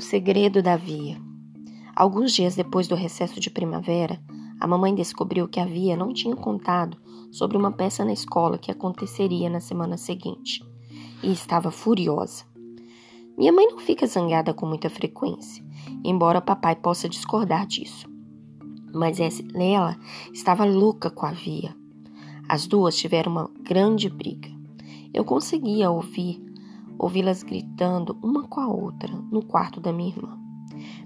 O segredo da Via. Alguns dias depois do recesso de primavera, a mamãe descobriu que a Via não tinha contado sobre uma peça na escola que aconteceria na semana seguinte e estava furiosa. Minha mãe não fica zangada com muita frequência, embora papai possa discordar disso. Mas ela estava louca com a Via. As duas tiveram uma grande briga. Eu conseguia ouvir ouvi-las gritando uma com a outra no quarto da minha irmã.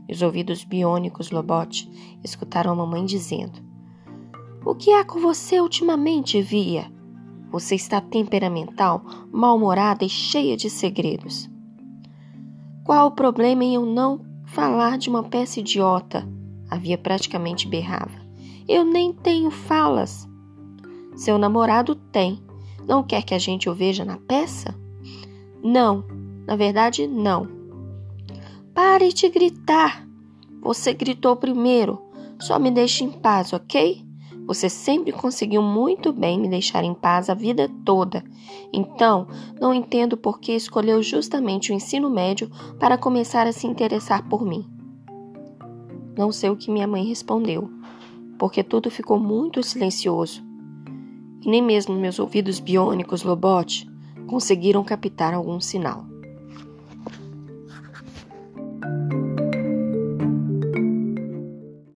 Meus ouvidos biônicos Lobote escutaram a mamãe dizendo: O que há com você ultimamente, Via? Você está temperamental, mal-humorada e cheia de segredos. Qual o problema em eu não falar de uma peça idiota? Havia praticamente berrava. Eu nem tenho falas. Seu namorado tem. Não quer que a gente o veja na peça? Não, na verdade, não. Pare de gritar. Você gritou primeiro. Só me deixe em paz, ok? Você sempre conseguiu muito bem me deixar em paz a vida toda. Então, não entendo por que escolheu justamente o ensino médio para começar a se interessar por mim. Não sei o que minha mãe respondeu, porque tudo ficou muito silencioso. E nem mesmo meus ouvidos biônicos Lobote conseguiram captar algum sinal.